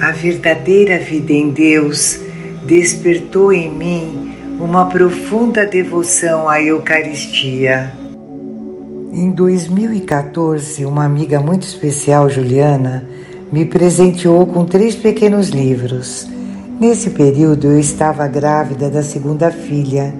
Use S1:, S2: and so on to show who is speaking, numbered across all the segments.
S1: A verdadeira vida em Deus despertou em mim uma profunda devoção à Eucaristia. Em 2014, uma amiga muito especial, Juliana, me presenteou com três pequenos livros. Nesse período, eu estava grávida da segunda filha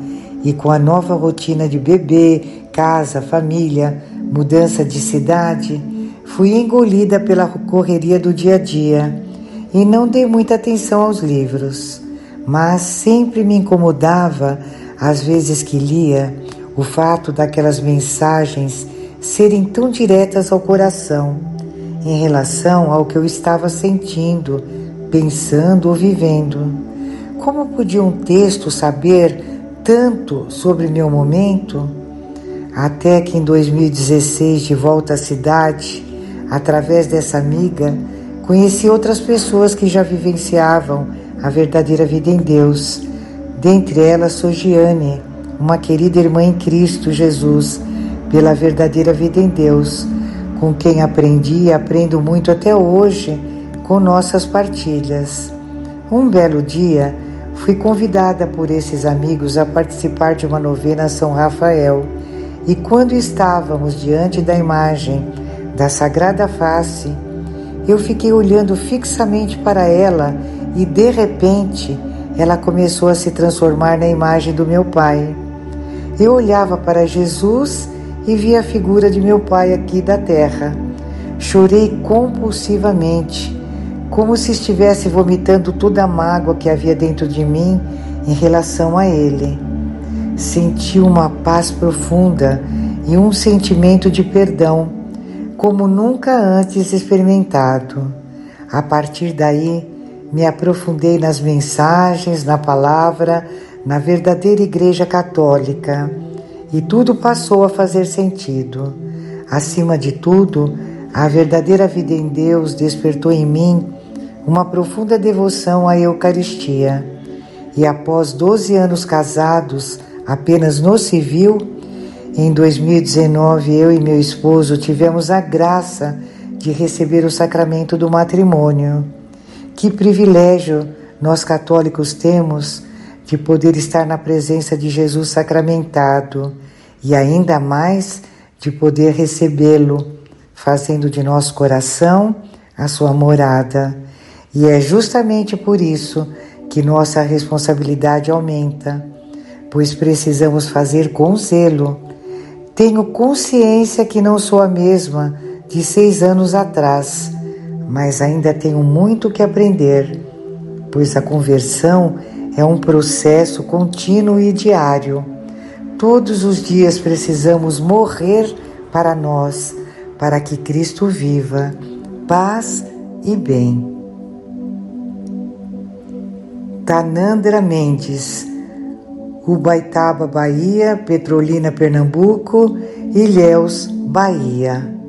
S1: e com a nova rotina de bebê, casa, família, mudança de cidade, fui engolida pela correria do dia a dia e não dei muita atenção aos livros, mas sempre me incomodava, às vezes que lia, o fato daquelas mensagens serem tão diretas ao coração em relação ao que eu estava sentindo, pensando ou vivendo. Como podia um texto saber tanto sobre meu momento? Até que em 2016, de volta à cidade, através dessa amiga, conheci outras pessoas que já vivenciavam a verdadeira vida em Deus. Dentre elas, sou Giane, uma querida irmã em Cristo Jesus, pela verdadeira vida em Deus, com quem aprendi e aprendo muito até hoje com nossas partilhas. Um belo dia, fui convidada por esses amigos a participar de uma novena São Rafael, e quando estávamos diante da imagem da Sagrada Face, eu fiquei olhando fixamente para ela e de repente ela começou a se transformar na imagem do meu pai. Eu olhava para Jesus e via a figura de meu pai aqui da terra. Chorei compulsivamente, como se estivesse vomitando toda a mágoa que havia dentro de mim em relação a ele. Senti uma paz profunda e um sentimento de perdão, como nunca antes experimentado. A partir daí, me aprofundei nas mensagens, na palavra, na verdadeira Igreja Católica e tudo passou a fazer sentido. Acima de tudo, a verdadeira vida em Deus despertou em mim uma profunda devoção à Eucaristia. E após 12 anos casados, apenas no civil, em 2019 eu e meu esposo tivemos a graça de receber o sacramento do matrimônio. Que privilégio nós católicos temos de poder estar na presença de Jesus sacramentado e ainda mais de poder recebê-lo, fazendo de nosso coração a sua morada. E é justamente por isso que nossa responsabilidade aumenta, pois precisamos fazer com zelo. Tenho consciência que não sou a mesma de seis anos atrás, mas ainda tenho muito que aprender, pois a conversão é um processo contínuo e diário. Todos os dias precisamos morrer para nós, para que Cristo viva. Paz e bem. Tanandra Mendes, Ubaitaba, Bahia, Petrolina, Pernambuco, Ilhéus, Bahia.